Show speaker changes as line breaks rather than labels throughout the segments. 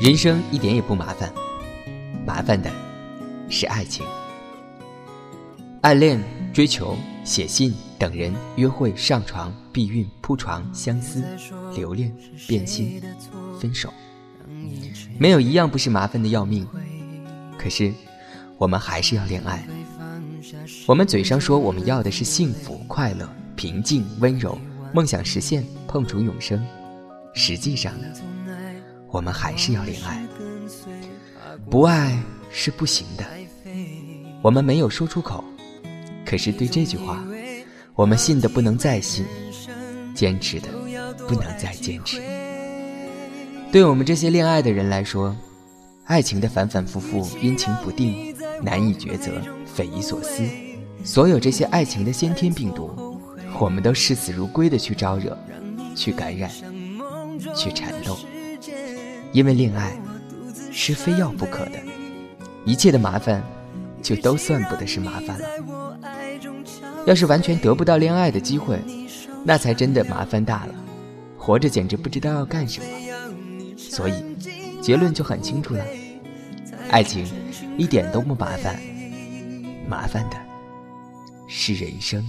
人生一点也不麻烦，麻烦的是爱情。暗恋、追求、写信、等人、约会、上床、避孕、铺床、相思、留恋、变心、分手，没有一样不是麻烦的要命。可是，我们还是要恋爱。我们嘴上说我们要的是幸福、快乐、平静、温柔、梦想实现、碰触永生，实际上呢，我们还是要恋爱。不爱是不行的，我们没有说出口。可是对这句话，我们信的不能再信，坚持的不能再坚持。对我们这些恋爱的人来说，爱情的反反复复、阴晴不定、难以抉择、匪夷所思，所有这些爱情的先天病毒，我们都视死如归的去招惹、去感染、去缠斗。因为恋爱是非要不可的，一切的麻烦就都算不得是麻烦了。要是完全得不到恋爱的机会，那才真的麻烦大了，活着简直不知道要干什么。所以，结论就很清楚了：爱情一点都不麻烦，麻烦的是人生。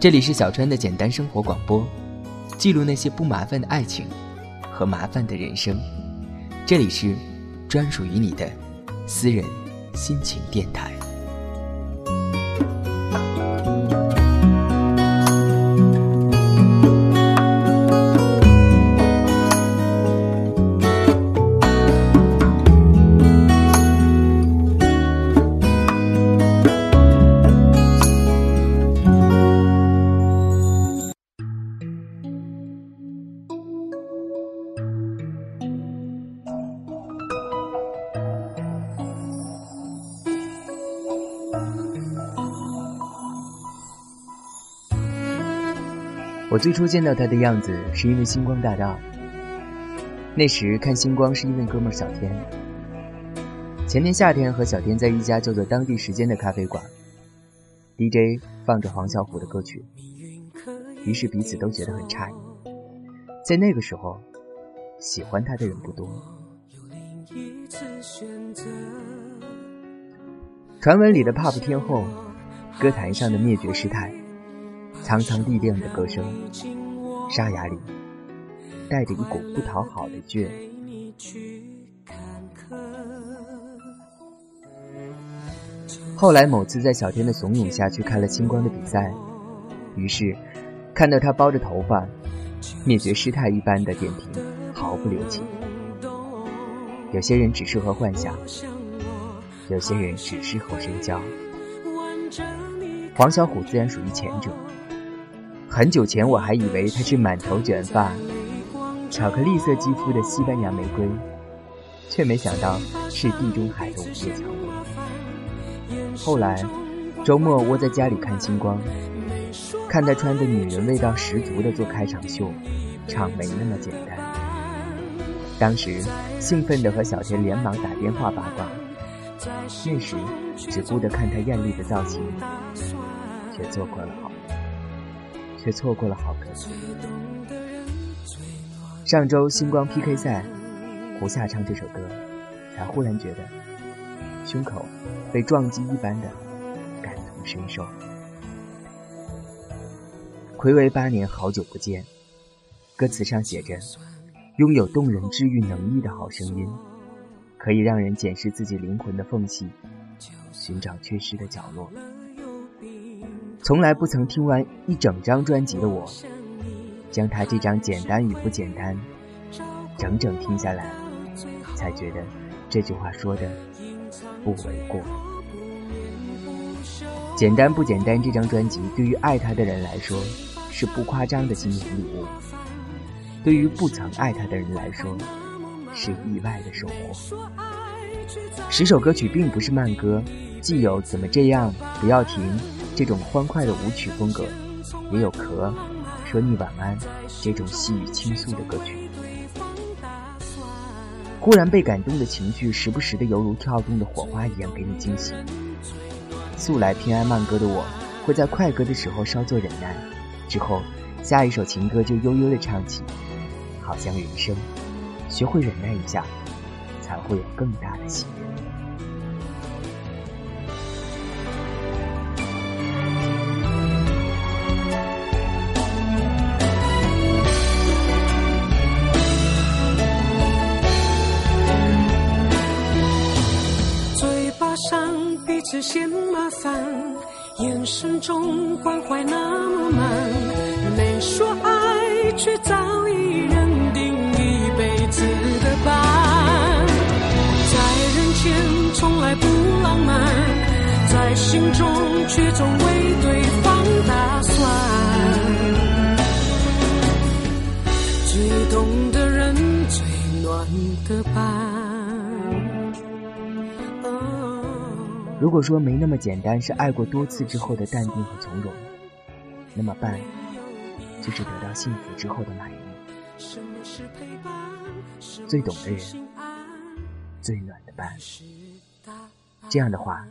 这里是小川的简单生活广播，记录那些不麻烦的爱情和麻烦的人生。这里是专属于你的私人心情电台。最初见到他的样子，是因为星光大道。那时看星光是因为哥们小天。前年夏天和小天在一家叫做“当地时间”的咖啡馆，DJ 放着黄小琥的歌曲，于是彼此都觉得很诧异。在那个时候，喜欢他的人不多。传闻里的 pop 天后，歌坛上的灭绝师太。苍苍历练的歌声，沙哑里带着一股不讨好的倔。后来某次在小天的怂恿下去看了星光的比赛，于是看到他包着头发，灭绝师太一般的点评，毫不留情。有些人只适合幻想，有些人只适合深交。黄小琥自然属于前者。很久前，我还以为她是满头卷发、巧克力色肌肤的西班牙玫瑰，却没想到是地中海的午夜蔷薇。后来，周末窝在家里看星光，看她穿着女人味道十足的做开场秀，场没那么简单。当时兴奋的和小田连忙打电话八卦，那时只顾得看她艳丽的造型，却错过了好。却错过了好歌。上周星光 PK 赛，胡夏唱这首歌，才忽然觉得胸口被撞击一般的感同身受。暌违八年，好久不见。歌词上写着：“拥有动人治愈能力的好声音，可以让人检视自己灵魂的缝隙，寻找缺失的角落。”从来不曾听完一整张专辑的我，将他这张简单与不简单整整听下来，才觉得这句话说的不为过。简单不简单这张专辑对于爱他的人来说是不夸张的新年礼物，对于不曾爱他的人来说是意外的收获。十首歌曲并不是慢歌，既有怎么这样不要停。这种欢快的舞曲风格，也有咳，说你晚安这种细语倾诉的歌曲。忽然被感动的情绪，时不时的犹如跳动的火花一样给你惊喜。素来偏爱慢歌的我，会在快歌的时候稍作忍耐，之后下一首情歌就悠悠的唱起，好像人生，学会忍耐一下，才会有更大的喜悦。
嫌麻烦，眼神中关怀那么满，没说爱，却早已认定一辈子的伴。在人前从来不浪漫，在心中却总为对方打算。最懂的人，最暖的伴。
如果说没那么简单，是爱过多次之后的淡定和从容，那么伴就是得到幸福之后的满意。最懂的人，最暖的伴。这样的话，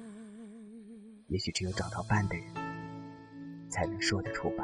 也许只有找到伴的人才能说得出吧。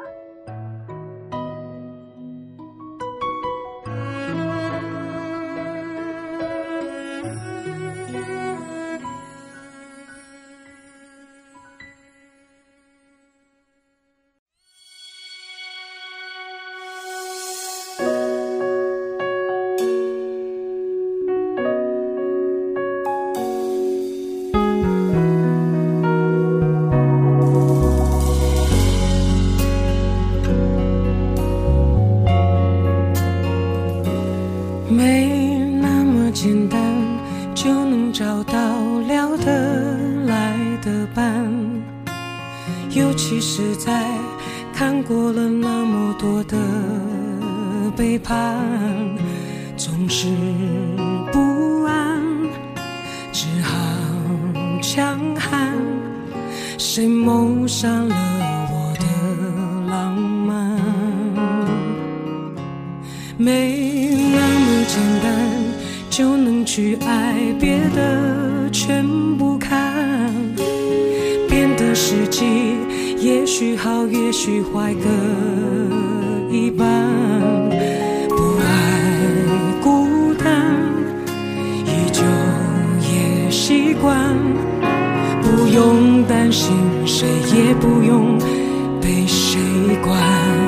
简单就能去爱，别的全不看。变的时机，也许好，也许坏，各一半。不爱孤单，依旧也习惯。不用担心，谁也不用被谁管。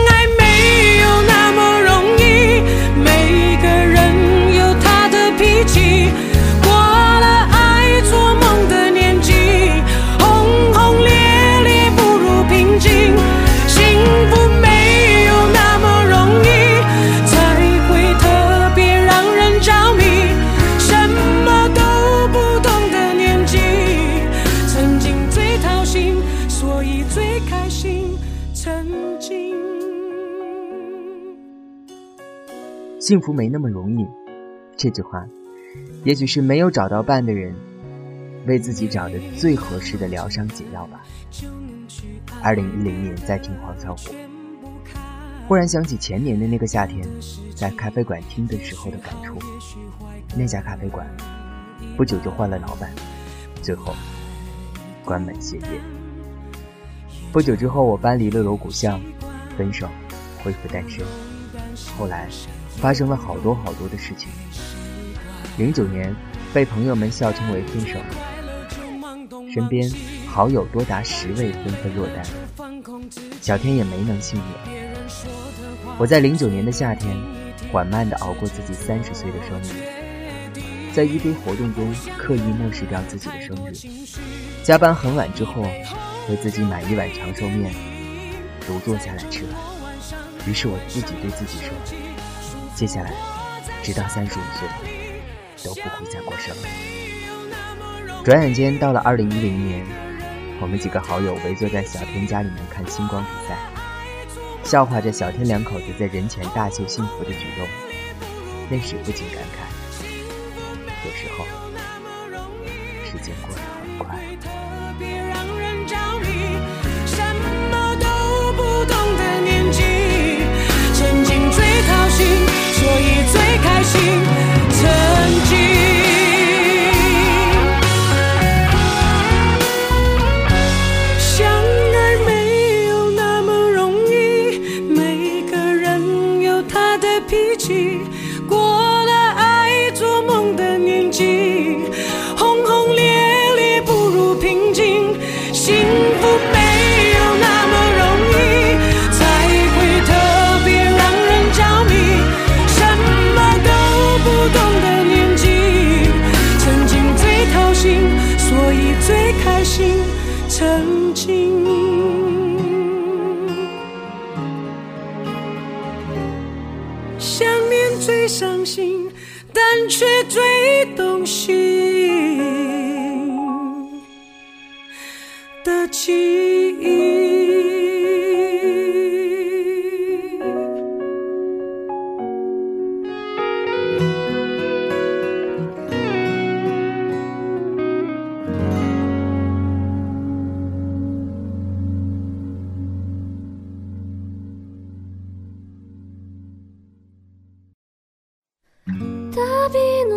幸福没那么容易，
这句话，也许是没有找到伴的人，为自己找的最合适的疗伤解药吧。二零一零年在听黄小琥，忽然想起前年的那个夏天，在咖啡馆听的时候的感触。那家咖啡馆不久就换了老板，最后关门歇业。不久之后，我搬离了锣鼓巷，分手，恢复单身。后来。发生了好多好多的事情。零九年被朋友们笑称为分手，身边好友多达十位纷纷落单，小天也没能幸免。我在零九年的夏天，缓慢地熬过自己三十岁的生日，在一堆活动中刻意漠视掉自己的生日，加班很晚之后，为自己买一碗长寿面，独坐下来吃完。于是我自己对自己说。接下来，直到三十五岁，都不会再过生日。转眼间到了二零一零年，我们几个好友围坐在小天家里面看星光比赛，笑话着小天两口子在人前大秀幸福的举动。那时不禁感慨，有时候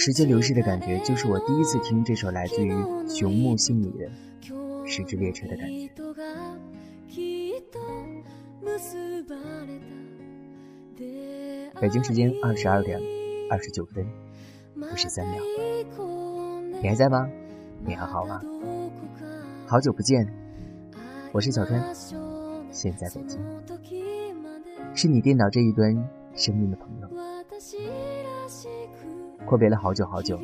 时间流逝的感觉，就是我第一次听这首来自于熊木心里的《时之列车》的感觉。北京时间二十二点二十九分五十三秒，你还在吗？你还好吗？好久不见，我是小川，现在北京。是你电脑这一端生命的朋友，阔别了好久好久。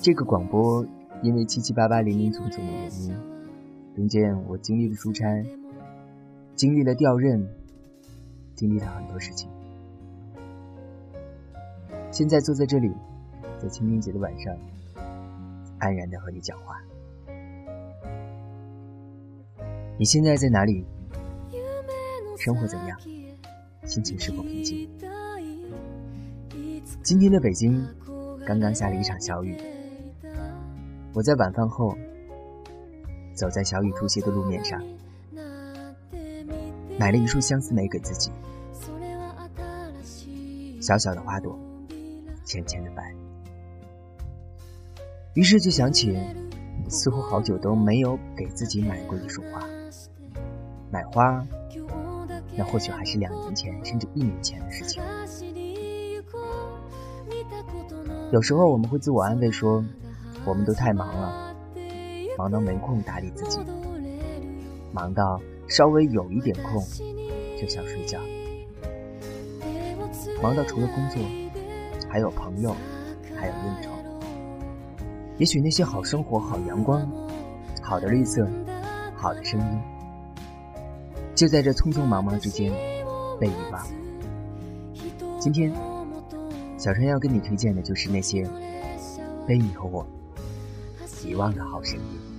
这个广播因为七七八八零零总总的原因，中间我经历了出差，经历了调任，经历了很多事情。现在坐在这里，在清明节的晚上，安然的和你讲话。你现在在哪里？生活怎样？心情是否平静？今天的北京刚刚下了一场小雨，我在晚饭后走在小雨初歇的路面上，买了一束相思梅给自己。小小的花朵，浅浅的白。于是就想起，似乎好久都没有给自己买过一束花。买花。那或许还是两年前，甚至一年前的事情。有时候我们会自我安慰说，我们都太忙了，忙到没空打理自己，忙到稍微有一点空就想睡觉，忙到除了工作，还有朋友，还有应酬。也许那些好生活、好阳光、好的绿色、好的声音。就在这匆匆忙忙之间被遗忘。今天，小川要跟你推荐的就是那些被你和我遗忘的好声音。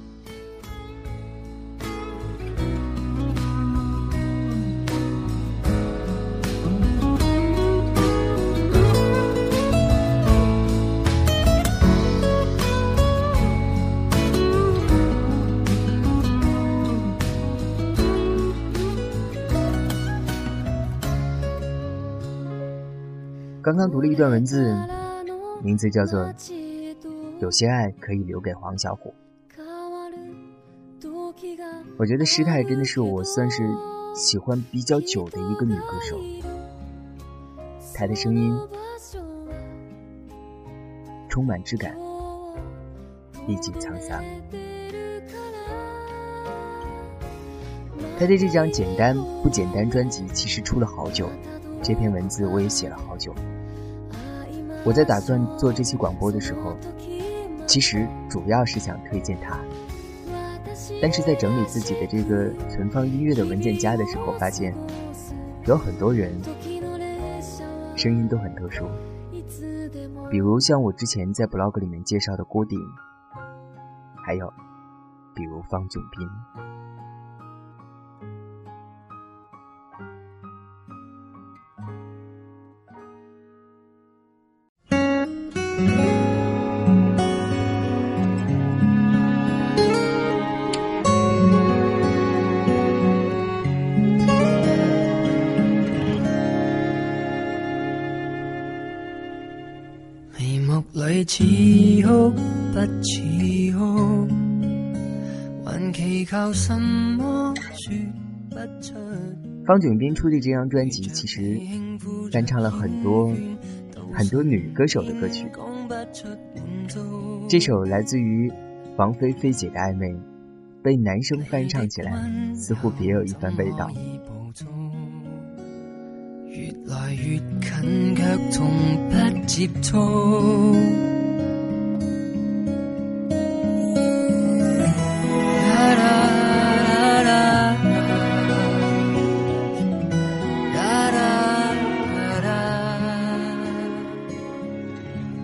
刚刚读了一段文字，名字叫做《有些爱可以留给黄小琥》。我觉得师太真的是我算是喜欢比较久的一个女歌手，她的声音充满质感，历尽沧桑。她的这张《简单不简单》专辑其实出了好久。这篇文字我也写了好久。我在打算做这期广播的时候，其实主要是想推荐它，但是在整理自己的这个存放音乐的文件夹的时候，发现有很多人声音都很特殊，比如像我之前在 blog 里面介绍的郭顶，还有比如方炯斌。似哭不似哭，还祈求什么说不出。方炯斌出的这张专辑，其实翻唱了很多很多女歌手的歌曲。这首来自于王菲菲姐的暧昧，被男生翻唱起来，似乎别有一番味道。越来越近，却从不接触。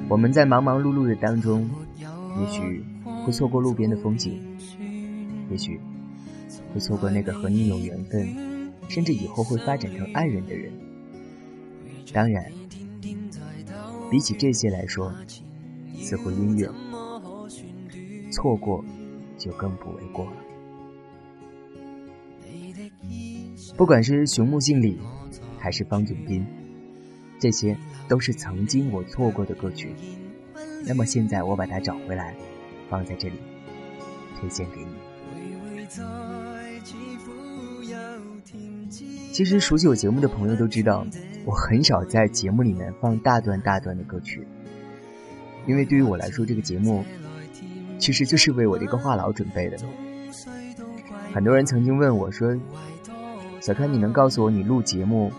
我们在忙忙碌碌的当中，也许会错过路边的风景，也许会错过那个和你有缘分，甚至以后会发展成爱人的人。当然，比起这些来说，似乎音乐错过就更不为过了。不管是熊木杏里，还是方炯斌，这些。都是曾经我错过的歌曲，那么现在我把它找回来，放在这里，推荐给你。其实熟悉我节目的朋友都知道，我很少在节目里面放大段大段的歌曲，因为对于我来说，这个节目其实就是为我这个话痨准备的。很多人曾经问我说：“小康，你能告诉我你录节目？”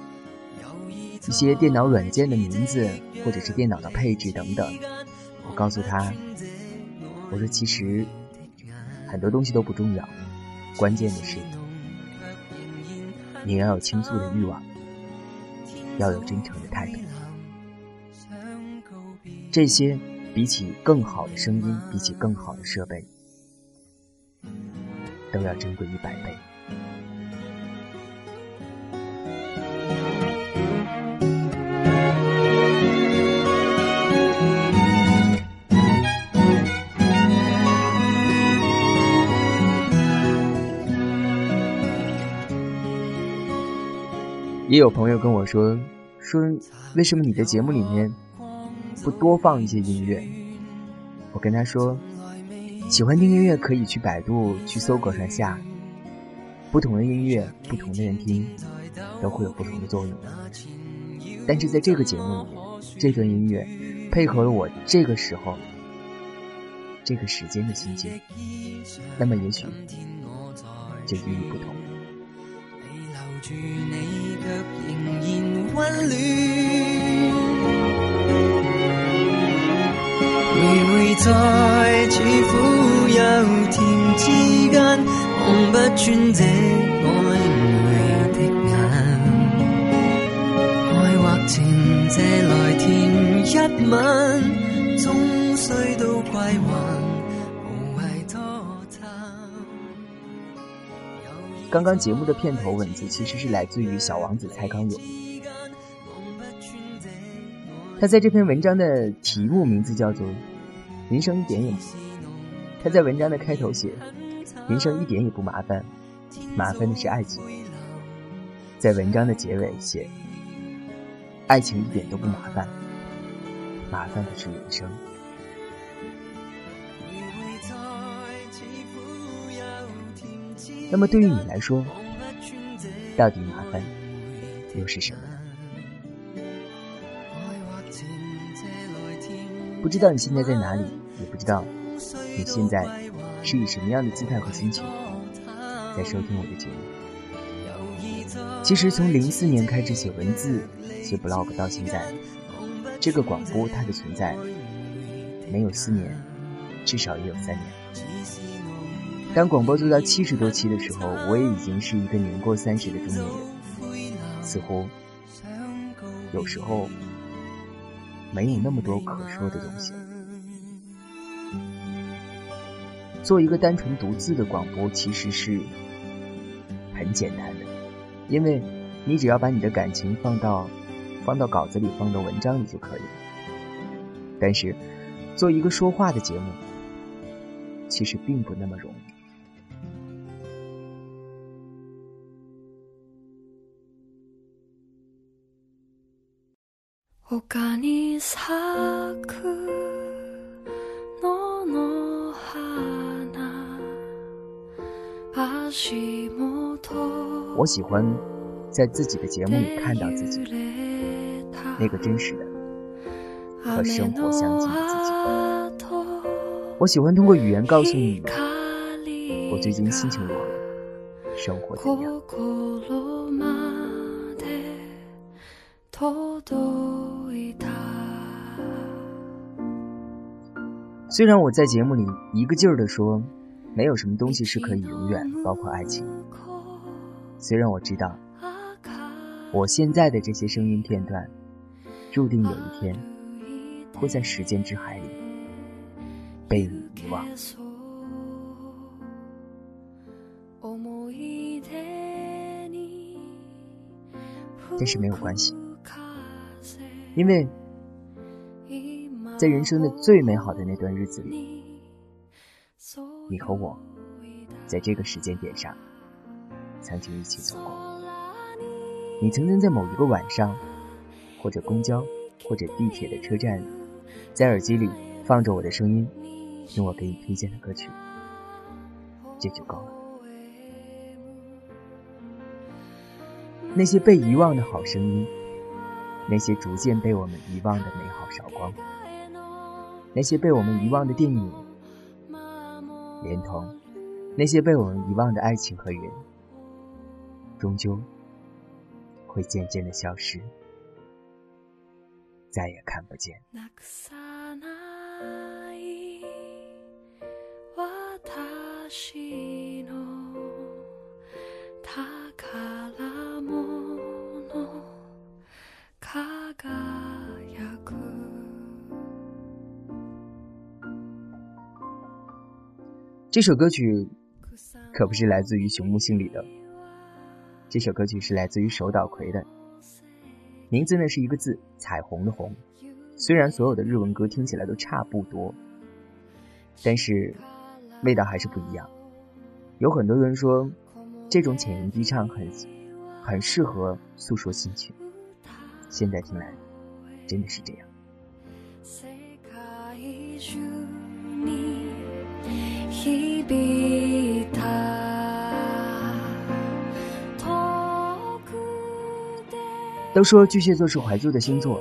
一些电脑软件的名字，或者是电脑的配置等等，我告诉他，我说其实很多东西都不重要，关键的是你要有倾诉的欲望，要有真诚的态度，这些比起更好的声音，比起更好的设备，都要珍贵一百倍。也有朋友跟我说，说为什么你的节目里面不多放一些音乐？我跟他说，喜欢听音乐可以去百度、去搜狗上下，不同的音乐，不同的人听，都会有不同的作用。但是在这个节目里面，这段音乐配合了我这个时候、这个时间的心情，那么也许就意义不同。住你却仍然温暖，徘徊在似苦又甜之间，望不穿这暧昧的眼。爱或情借来甜一吻，终须都归还。刚刚节目的片头文字其实是来自于小王子蔡康永，他在这篇文章的题目名字叫做《人生一点也不》，他在文章的开头写：“人生一点也不麻烦，麻烦的是爱情。”在文章的结尾写：“爱情一点都不麻烦，麻烦的是人生。”那么对于你来说，到底麻烦又是什么？不知道你现在在哪里，也不知道你现在是以什么样的姿态和心情在收听我的节目。其实从零四年开始写文字、写 blog 到现在，这个广播它的存在没有四年，至少也有三年。当广播做到七十多期的时候，我也已经是一个年过三十的中年人，似乎有时候没有那么多可说的东西。做一个单纯读字的广播，其实是很简单的。因为，你只要把你的感情放到放到稿子里，放到文章里就可以了。但是，做一个说话的节目，其实并不那么容易。我喜欢在自己的节目里看到自己，那个真实的和生活相近的自己。我喜欢通过语言告诉你，我最近心情如何，生活怎样。虽然我在节目里一个劲儿的说，没有什么东西是可以永远，包括爱情。虽然我知道，我现在的这些声音片段，注定有一天会在时间之海里被你遗忘，但是没有关系，因为在人生的最美好的那段日子里，你和我在这个时间点上。曾经一起走过，你曾经在某一个晚上，或者公交，或者地铁的车站，在耳机里放着我的声音，听我给你推荐的歌曲，这就够了。那些被遗忘的好声音，那些逐渐被我们遗忘的美好韶光，那些被我们遗忘的电影，连同那些被我们遗忘的爱情和人。终究会渐渐的消失，再也看不见。这首歌曲可不是来自于熊木杏里的。这首歌曲是来自于手岛葵的，名字呢是一个字“彩虹”的“虹”。虽然所有的日文歌听起来都差不多，但是味道还是不一样。有很多人说，这种浅吟低唱很很适合诉说心情。现在听来，真的是这样。都说巨蟹座是怀旧的星座，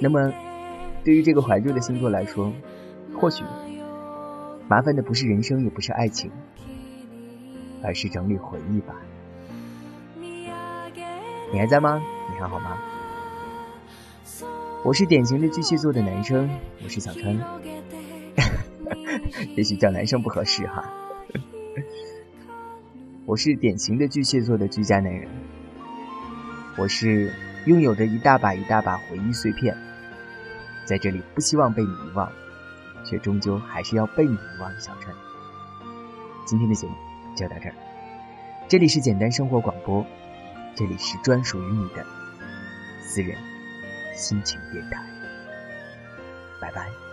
那么对于这个怀旧的星座来说，或许麻烦的不是人生，也不是爱情，而是整理回忆吧。你还在吗？你还好吗？我是典型的巨蟹座的男生，我是小川。也许叫男生不合适哈。我是典型的巨蟹座的居家男人。我是拥有着一大把一大把回忆碎片，在这里不希望被你遗忘，却终究还是要被你遗忘的小陈。今天的节目就到这儿，这里是简单生活广播，这里是专属于你的私人心情电台，拜拜。